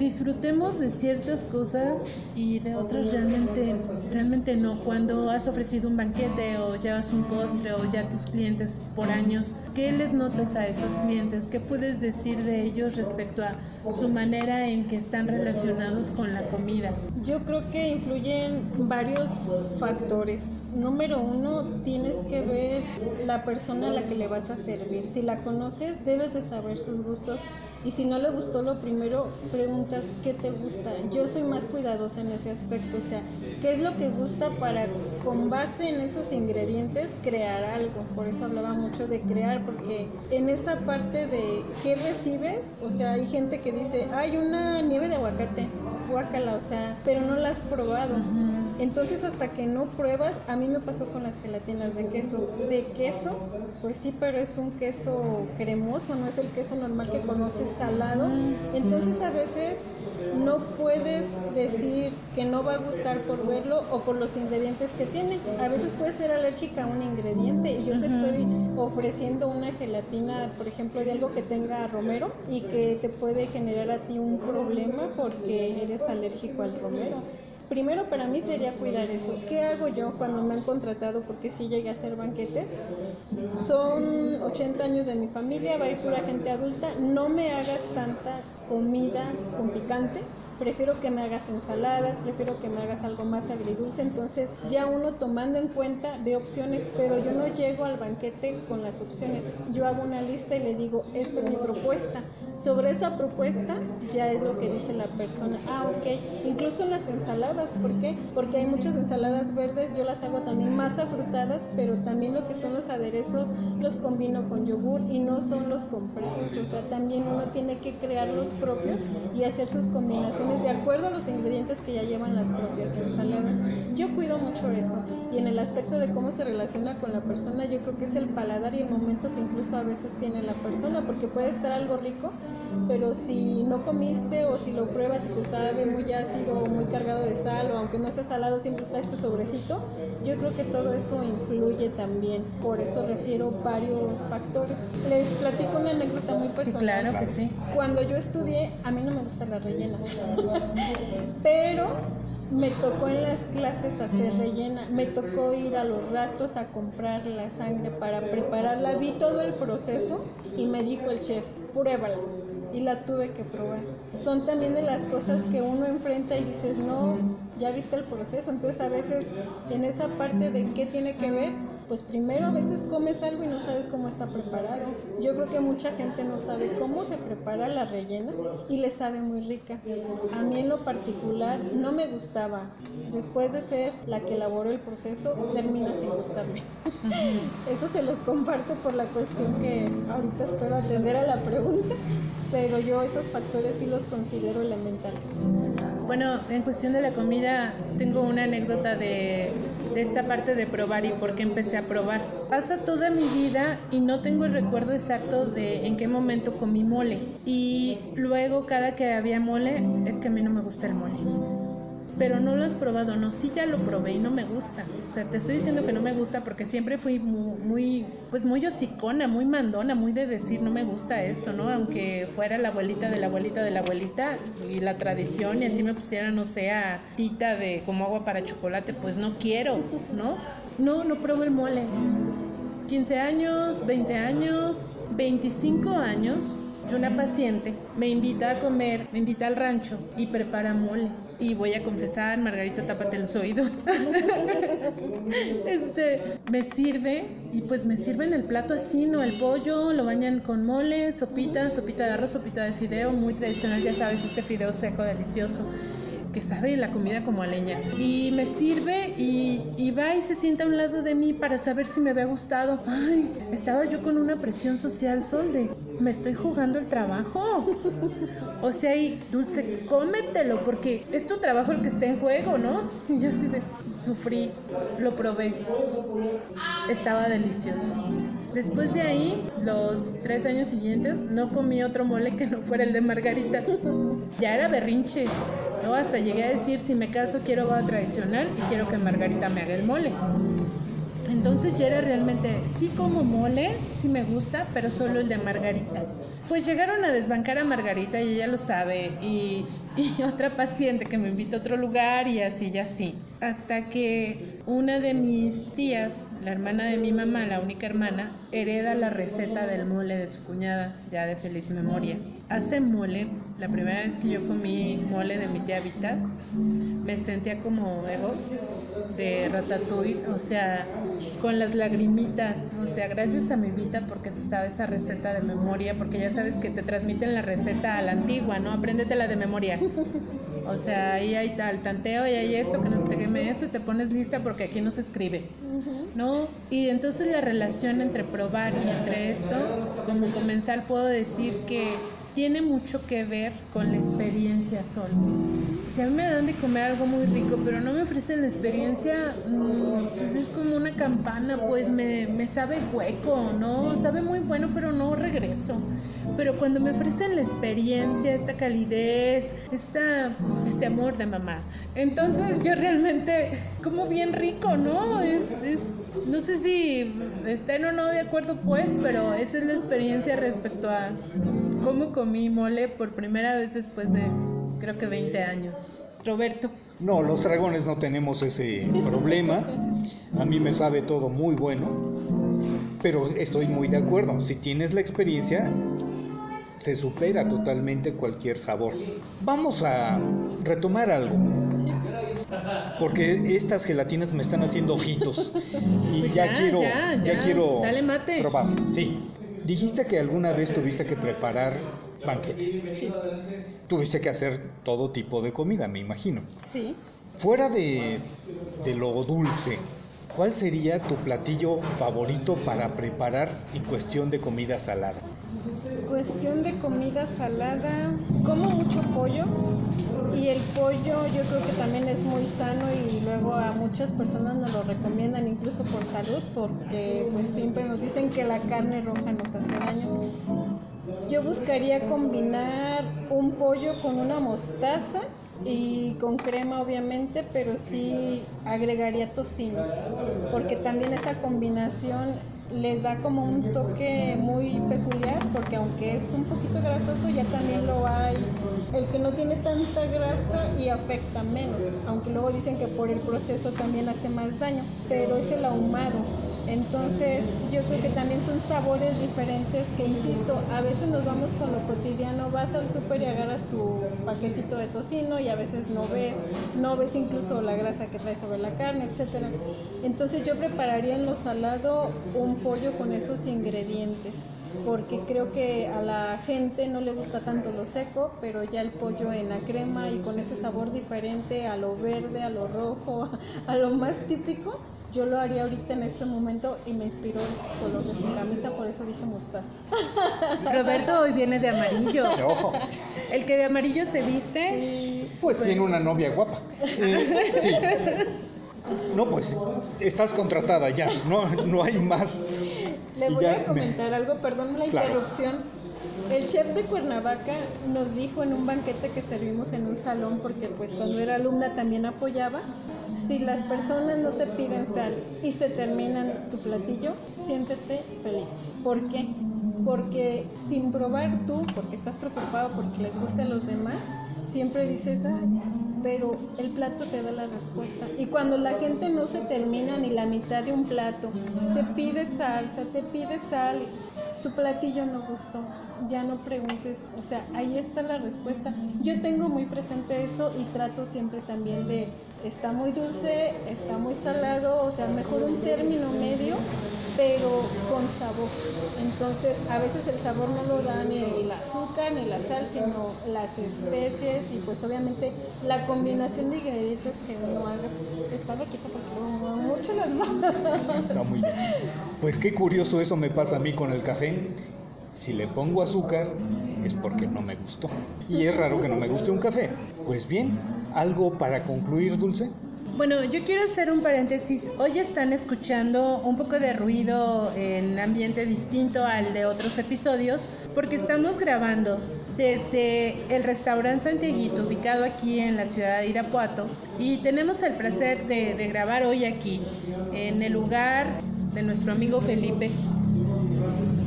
disfrutemos de ciertas cosas y de otras realmente, realmente no. Cuando has ofrecido un banquete o llevas un postre o ya tus clientes por años, ¿qué les notas a esos clientes? ¿Qué puedes decir de ellos respecto a su manera en que están relacionados con la comida? Yo creo que influyen varios factores. Número uno, tienes que ver la persona a la que le vas a servir. Si la conoces, debes de saber sus gustos y si no le gustó lo primero, qué te gusta. Yo soy más cuidadosa en ese aspecto, o sea, qué es lo que gusta para con base en esos ingredientes crear algo. Por eso hablaba mucho de crear, porque en esa parte de qué recibes, o sea, hay gente que dice, hay una nieve de aguacate, guácala, o sea, pero no la has probado. Uh. Entonces hasta que no pruebas, a mí me pasó con las gelatinas de queso. De queso, pues sí, pero es un queso cremoso, no es el queso normal que conoces salado. Entonces a veces no puedes decir que no va a gustar por verlo o por los ingredientes que tiene. A veces puedes ser alérgica a un ingrediente y yo te estoy ofreciendo una gelatina, por ejemplo, de algo que tenga romero y que te puede generar a ti un problema porque eres alérgico al romero primero para mí sería cuidar eso. ¿Qué hago yo cuando me han contratado? Porque si llegué a hacer banquetes. Son 80 años de mi familia, va a ir pura gente adulta. No me hagas tanta comida con picante. Prefiero que me hagas ensaladas, prefiero que me hagas algo más agridulce. Entonces, ya uno tomando en cuenta de opciones, pero yo no llego al banquete con las opciones. Yo hago una lista y le digo, esta es mi propuesta. Sobre esa propuesta ya es lo que dice la persona. Ah, ok. Incluso las ensaladas, ¿por qué? Porque hay muchas ensaladas verdes, yo las hago también más afrutadas, pero también lo que son los aderezos los combino con yogur y no son los comprados. O sea, también uno tiene que crear los propios y hacer sus combinaciones de acuerdo a los ingredientes que ya llevan las propias ensaladas. Yo cuido mucho eso y en el aspecto de cómo se relaciona con la persona, yo creo que es el paladar y el momento que incluso a veces tiene la persona, porque puede estar algo rico, pero si no comiste o si lo pruebas y te sabe muy ácido o muy cargado de sal o aunque no sea salado siempre traes tu sobrecito, yo creo que todo eso influye también. Por eso refiero varios factores. Les platico una anécdota muy personal. Sí, claro que sí. Cuando yo estudié, a mí no me gusta la rellena, pero me tocó en las clases hacer rellena, me tocó ir a los rastros a comprar la sangre para prepararla, vi todo el proceso y me dijo el chef, pruébala y la tuve que probar. Son también de las cosas que uno enfrenta y dices, no, ya viste el proceso, entonces a veces en esa parte de qué tiene que ver, pues primero a veces comes algo y no sabes cómo está preparado. Yo creo que mucha gente no sabe cómo se prepara la rellena y le sabe muy rica. A mí en lo particular no me gustaba. Después de ser la que elaboró el proceso, termina sin gustarme. Esto se los comparto por la cuestión que ahorita espero atender a la pregunta, pero yo esos factores sí los considero elementales. Bueno, en cuestión de la comida, tengo una anécdota de, de, esta parte de probar y por qué empecé a probar. Pasa toda mi vida y no tengo el recuerdo exacto de en qué momento comí mole. Y luego cada que había mole, es que a mí no me gusta el mole pero no lo has probado, no, sí ya lo probé y no me gusta. O sea, te estoy diciendo que no me gusta porque siempre fui muy, pues muy hocicona, muy mandona, muy de decir no me gusta esto, ¿no? Aunque fuera la abuelita de la abuelita de la abuelita y la tradición y así me pusiera, no sé, a tita de como agua para chocolate, pues no quiero, ¿no? No, no pruebo el mole. 15 años, 20 años, 25 años, una paciente me invita a comer, me invita al rancho y prepara mole y voy a confesar, Margarita, tápate los oídos. (laughs) este, me sirve y pues me sirven el plato así, ¿no? El pollo, lo bañan con mole, sopita, sopita de arroz, sopita de fideo, muy tradicional, ya sabes, este fideo seco delicioso que sabe la comida como a leña. Y me sirve y, y, va y se sienta a un lado de mí para saber si me había gustado. Ay, estaba yo con una presión social, Sol, de me estoy jugando el trabajo. (laughs) O sea, y Dulce, cómetelo, porque es tu trabajo el que está en juego, ¿no? Y yo así de, sufrí, lo probé. Estaba delicioso. Después de ahí, los tres años siguientes, no comí otro mole que no fuera el de Margarita. Ya era berrinche. ¿no? Hasta llegué a decir, si me caso quiero boda tradicional y quiero que Margarita me haga el mole. Entonces ya era realmente, sí como mole, sí me gusta, pero solo el de Margarita. Pues llegaron a desbancar a Margarita y ella lo sabe, y, y (laughs) otra paciente que me invita a otro lugar y así y así. Hasta que una de mis tías, la hermana de mi mamá, la única hermana, hereda la receta del mole de su cuñada, ya de feliz memoria. Hace mole, la primera vez que yo comí mole de mi tía Vita, me sentía como ego de ratatouille, o sea, con las lagrimitas, o sea, gracias a mi Vita porque se sabe esa receta de memoria, porque ya sabes que te transmiten la receta a la antigua, ¿no? Apréndetela de memoria. O sea, ahí hay tal tanteo y hay esto, que no se te queme esto y te pones lista porque aquí no se escribe, ¿no? Y entonces la relación entre probar y entre esto, como comensal puedo decir que tiene mucho que ver con la experiencia solo. Si a mí me dan de comer algo muy rico, pero no me ofrecen la experiencia, pues es como una campana, pues me, me sabe hueco, ¿no? Sabe muy bueno, pero no regreso. Pero cuando me ofrecen la experiencia, esta calidez, esta, este amor de mamá, entonces yo realmente como bien rico, ¿no? Es, es, no sé si estén o no de acuerdo, pues, pero esa es la experiencia respecto a cómo comí mole por primera vez después de creo que 20 años. Roberto. No, los dragones no tenemos ese problema. A mí me sabe todo muy bueno. Pero estoy muy de acuerdo. Si tienes la experiencia, se supera totalmente cualquier sabor. Vamos a retomar algo. Porque estas gelatinas me están haciendo ojitos. Y Pues ya, ya, quiero, ya, ya ya. quiero Dale mate. probar. Sí. Dijiste que alguna vez tuviste que preparar banquetes. Sí, Tuviste que hacer todo tipo de comida, me imagino. sí. Fuera de, de lo dulce, ¿cuál sería tu platillo favorito para preparar en cuestión de comida salada? Cuestión de comida salada, como mucho pollo y el pollo yo creo que también es muy sano y luego a muchas personas nos lo recomiendan incluso por salud porque pues siempre nos dicen que la carne roja nos hace daño. Yo buscaría combinar un pollo con una mostaza y con crema obviamente, pero sí agregaría tocino, porque también esa combinación le da como un toque muy peculiar, porque aunque es un poquito grasoso, ya también lo hay. El que no tiene tanta grasa y afecta menos, aunque luego dicen que por el proceso también hace más daño, pero es el ahumado entonces yo creo que también son sabores diferentes que, insisto, a veces nos vamos con lo cotidiano, vas al súper y agarras tu paquetito de tocino y a veces no ves, no ves incluso la grasa que trae sobre la carne, etc. Entonces yo prepararía en lo salado un pollo con esos ingredientes porque creo que a la gente no le gusta tanto lo seco, pero ya el pollo en la crema y con ese sabor diferente a lo verde, a lo rojo, (laughs) a lo más típico, yo lo haría ahorita en este momento y me inspiró el color de su camisa, por eso dije mostaza. (laughs) Roberto hoy viene de amarillo. (laughs) Ojo. El que de amarillo se viste. Pues, pues, tiene una novia guapa. Eh, (laughs) sí. No, pues estás contratada ya, no, no hay más. Le voy a comentar algo, perdón la interrupción. El chef de Cuernavaca nos dijo en un banquete que servimos en un salón, porque pues cuando era alumna también apoyaba, si las personas no te piden sal y se terminan tu platillo, siéntete feliz. ¿Por qué? Porque sin probar tú, porque estás preocupado porque les gusten los demás, siempre dices, ay, pero el plato te da la respuesta. Y cuando la gente no se termina ni la mitad de un plato, te pide salsa, te pide sal, tu platillo no gustó, ya no preguntes, o sea, ahí está la respuesta. Yo tengo muy presente eso y trato siempre también de, está muy dulce, está muy salado, o sea, mejor un término medio pero con sabor. Entonces, a veces el sabor no lo da ni el azúcar ni la sal, sino las especies y pues obviamente la combinación de ingredientes que uno haga. Está loquita porque mucho las manos. Está muy bien. Pues qué curioso eso me pasa a mí con el café. Si le pongo azúcar es porque no me gustó. Y es raro que no me guste un café. Pues bien, ¿algo para concluir, Dulce? Bueno, yo quiero hacer un paréntesis. Hoy están escuchando un poco de ruido en ambiente distinto al de otros episodios porque estamos grabando desde el restaurante Santiaguito, ubicado aquí en la ciudad de Irapuato, y tenemos el placer de, de grabar hoy aquí, en el lugar de nuestro amigo Felipe.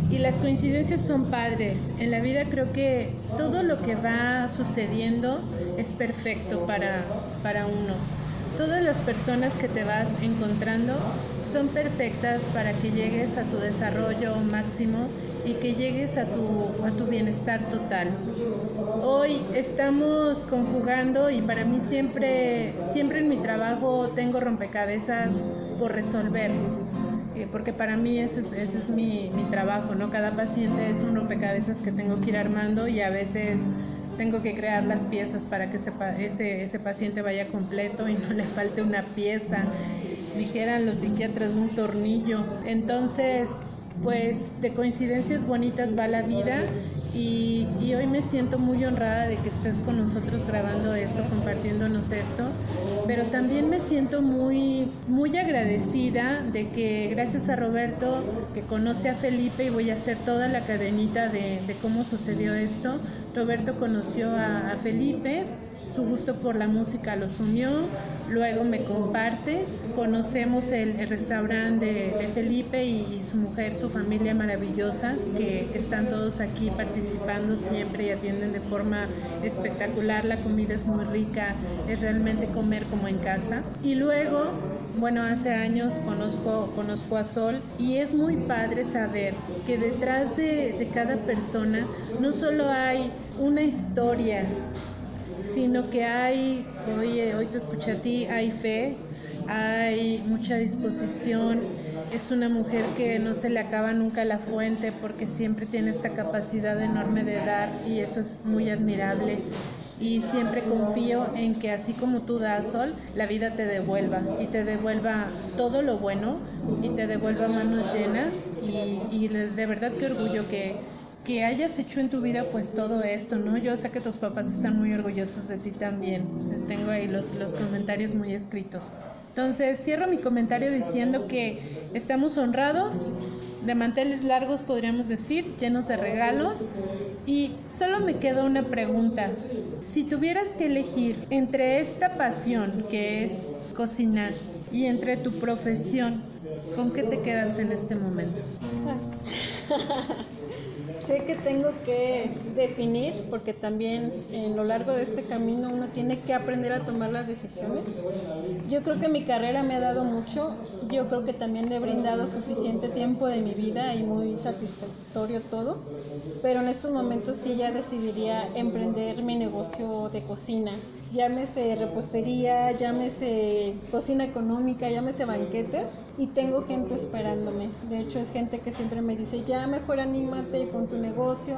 Y las coincidencias son padres. En la vida creo que todo lo que va sucediendo es perfecto para, para uno. Todas las personas que te vas encontrando son perfectas para que llegues a tu desarrollo máximo y que llegues a tu, a tu bienestar total. Hoy estamos conjugando y para mí siempre, siempre en mi trabajo tengo rompecabezas por resolver eh, porque para mí ese es, ese es mi, mi, trabajo, ¿no? Cada paciente es un rompecabezas que tengo que ir armando y a veces tengo que crear las piezas para que ese, ese paciente vaya completo y no le falte una pieza, dijeran los psiquiatras un tornillo. Entonces, pues de coincidencias bonitas va la vida y, y, hoy me siento muy honrada de que estés con nosotros grabando esto, compartiéndonos esto, pero también me siento muy, muy agradecida de que gracias a Roberto, que conoce a Felipe y voy a hacer toda la cadenita de, de cómo sucedió esto, Roberto conoció a, a Felipe su gusto por la música los unió, luego me comparte, conocemos el, restaurante de, Felipe y, su mujer, su familia maravillosa, que, están todos aquí participando siempre y atienden de forma espectacular, la comida es muy rica, es realmente comer como en casa. Y luego bueno, hace años conozco, conozco a Sol y es muy padre saber que detrás de, de, cada persona no solo hay una historia, sino que hay, oye, hoy te escuché a ti, hay fe, hay mucha disposición, es una mujer que no se le acaba nunca la fuente porque siempre tiene esta capacidad enorme de dar y eso es muy admirable. Y siempre confío en que así como tú das sol, la vida te devuelva y te devuelva todo lo bueno y te devuelva manos llenas y, de verdad qué orgullo que, que hayas hecho en tu vida pues todo esto, ¿no? Yo sé que tus papás están muy orgullosos de ti también. Tengo ahí los, los comentarios muy escritos. Entonces, cierro mi comentario diciendo que estamos honrados, de manteles largos podríamos decir, llenos de regalos. Y solo me queda una pregunta. Si tuvieras que elegir entre esta pasión que es cocinar y entre tu profesión, ¿con qué te quedas en este momento? (laughs) sé que tengo que definir, porque también en lo largo de este camino uno tiene que aprender a tomar las decisiones. Yo creo que mi carrera me ha dado mucho, yo creo que también le he brindado suficiente tiempo de mi vida y muy satisfactorio todo, pero en estos momentos sí ya decidiría emprender mi negocio de cocina llámese repostería, llámese cocina económica, llámese banquetes y tengo gente esperándome. De hecho es gente que siempre me dice, ya mejor anímate con tu negocio.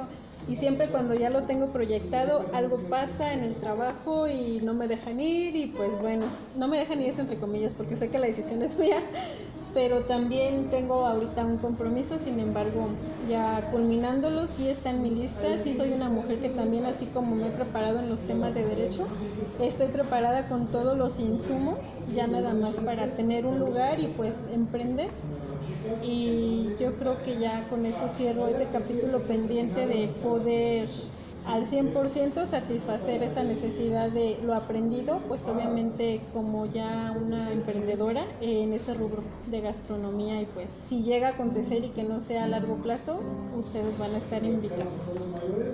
Y siempre cuando ya lo tengo proyectado, algo pasa en el trabajo y no me dejan ir y pues bueno, no me dejan ir entre comillas porque sé que la decisión es mía, pero también tengo ahorita un compromiso, sin embargo, ya culminándolo, sí está en mi lista, sí soy una mujer que también, así como me he preparado en los temas de derecho, estoy preparada con todos los insumos, ya nada más para tener un lugar y pues emprender. Y yo creo que ya con eso cierro ese capítulo pendiente de poder al 100% satisfacer esa necesidad de lo aprendido, pues obviamente como ya una emprendedora en ese rubro de gastronomía y pues si llega a acontecer y que no sea a largo plazo, ustedes van a estar invitados.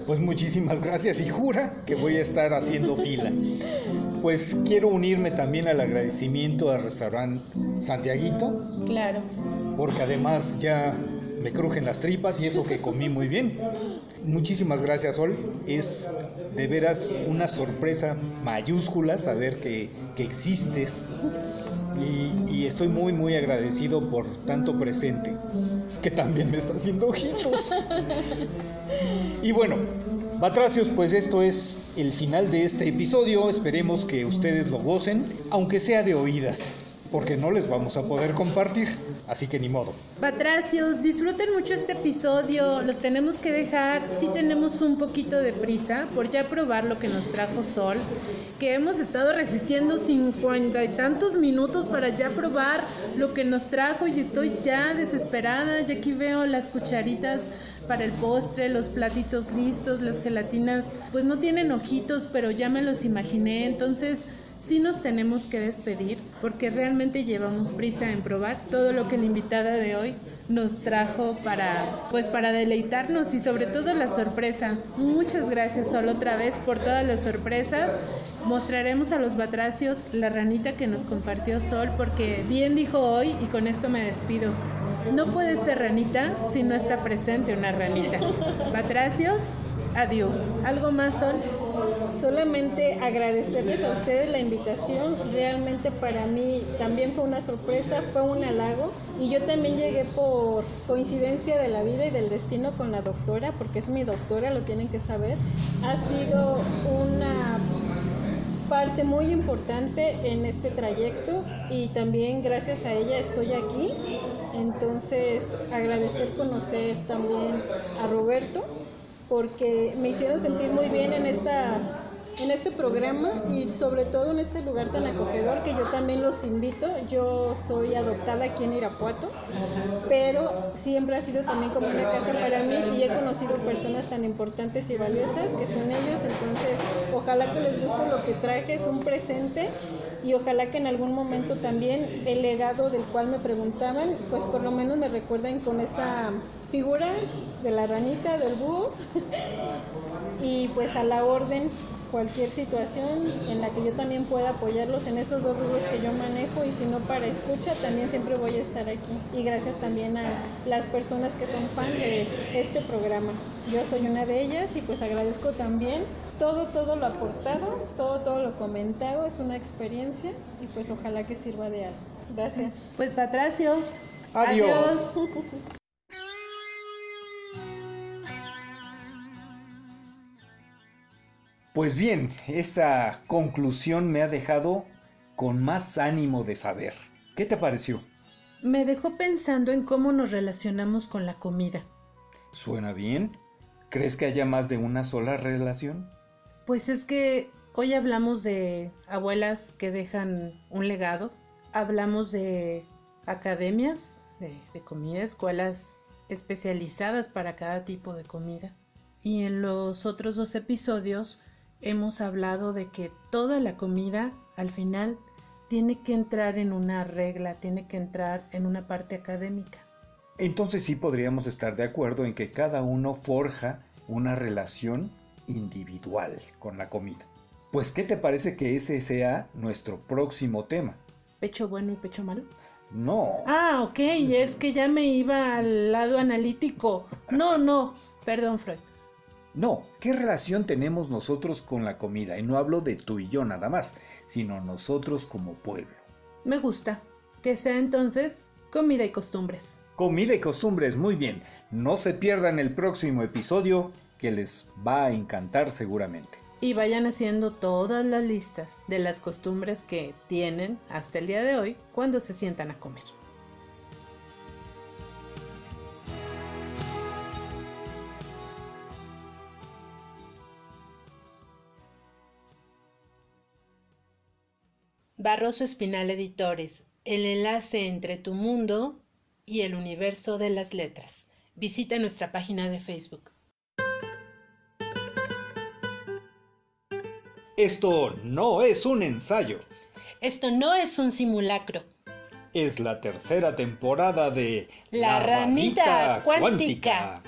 Pues muchísimas gracias y jura que voy a estar haciendo fila. Pues quiero unirme también al agradecimiento al restaurante Santiaguito. Claro. Porque además ya me crujen las tripas y eso que comí muy bien. Muchísimas gracias, Sol. Es de veras una sorpresa mayúscula saber que, que existes y, y, estoy muy, muy agradecido por tanto presente, que también me está haciendo ojitos. Y bueno, Batracios, pues esto es el final de este episodio. Esperemos que ustedes lo gocen, aunque sea de oídas porque no les vamos a poder compartir, así que ni modo. Patracios, disfruten mucho este episodio, los tenemos que dejar, sí tenemos un poquito de prisa por ya probar lo que nos trajo Sol, que hemos estado resistiendo cincuenta y tantos minutos para ya probar lo que nos trajo y estoy ya desesperada, ya aquí veo las cucharitas para el postre, los platitos listos, las gelatinas, pues no tienen ojitos, pero ya me los imaginé, entonces sí nos tenemos que despedir porque realmente llevamos prisa en probar todo lo que la invitada de hoy nos trajo para pues para deleitarnos y sobre todo la sorpresa. Muchas gracias solo otra vez por todas las sorpresas. Mostraremos a los batracios la ranita que nos compartió Sol porque bien dijo hoy y con esto me despido. No puede ser ranita si no está presente una ranita. Batracios, adiós. ¿Algo más, Sol? Solamente agradecerles a ustedes la invitación. Realmente para mí también fue una sorpresa, fue un halago. Y yo también llegué por coincidencia de la vida y del destino con la doctora, porque es mi doctora, lo tienen que saber. Ha sido una parte muy importante en este trayecto y también gracias a ella estoy aquí. Entonces agradecer conocer también a Roberto porque me hicieron sentir muy bien en esta en este programa y sobre todo en este lugar tan acogedor que yo también los invito. Yo soy adoptada aquí en Irapuato, pero siempre ha sido también como una casa para mí y he conocido personas tan importantes y valiosas que son ellos. Entonces, ojalá que les guste lo que traje, es un presente y ojalá que en algún momento también el legado del cual me preguntaban, pues por lo menos me recuerden con esta figura de la ranita, del búho (laughs) y pues a la orden cualquier situación en la que yo también pueda apoyarlos en esos dos rubros que yo manejo y si no para escucha también siempre voy a estar aquí. Y gracias también a las personas que son fan de este programa. Yo soy una de ellas y pues agradezco también todo todo lo aportado todo todo lo comentado. Es una experiencia y pues ojalá que sirva de algo. Gracias. Pues patracios adiós. (laughs) Pues bien, esta conclusión me ha dejado con más ánimo de saber. ¿Qué te pareció? Me dejó pensando en cómo nos relacionamos con la comida. Suena bien. ¿Crees que haya más de una sola relación? Pues es que hoy hablamos de abuelas que dejan un legado, hablamos de academias de, de comida, escuelas especializadas para cada tipo de comida. Y en los otros dos episodios hemos hablado de que toda la comida al final tiene que entrar en una regla, tiene que entrar en una parte académica. Entonces sí podríamos estar de acuerdo en que cada uno forja una relación individual con la comida. Pues ¿qué te parece que ese sea nuestro próximo tema? ¿Pecho bueno y pecho malo? No. Ah, ok, es que ya me iba al lado analítico. No, no, perdón Freud. No, ¿qué relación tenemos nosotros con la comida? Y no hablo de tú y yo nada más, sino nosotros como pueblo. Me gusta. Que sea entonces comida y costumbres. Comida y costumbres, muy bien. No se pierdan el próximo episodio que les va a encantar seguramente. Y vayan haciendo todas las listas de las costumbres que tienen hasta el día de hoy cuando se sientan a comer. Barroso Espinal Editores, el enlace entre tu mundo y el universo de las letras. Visita nuestra página de Facebook. Esto no es un ensayo. Esto no es un simulacro. Es la tercera temporada de La, ranita, cuántica.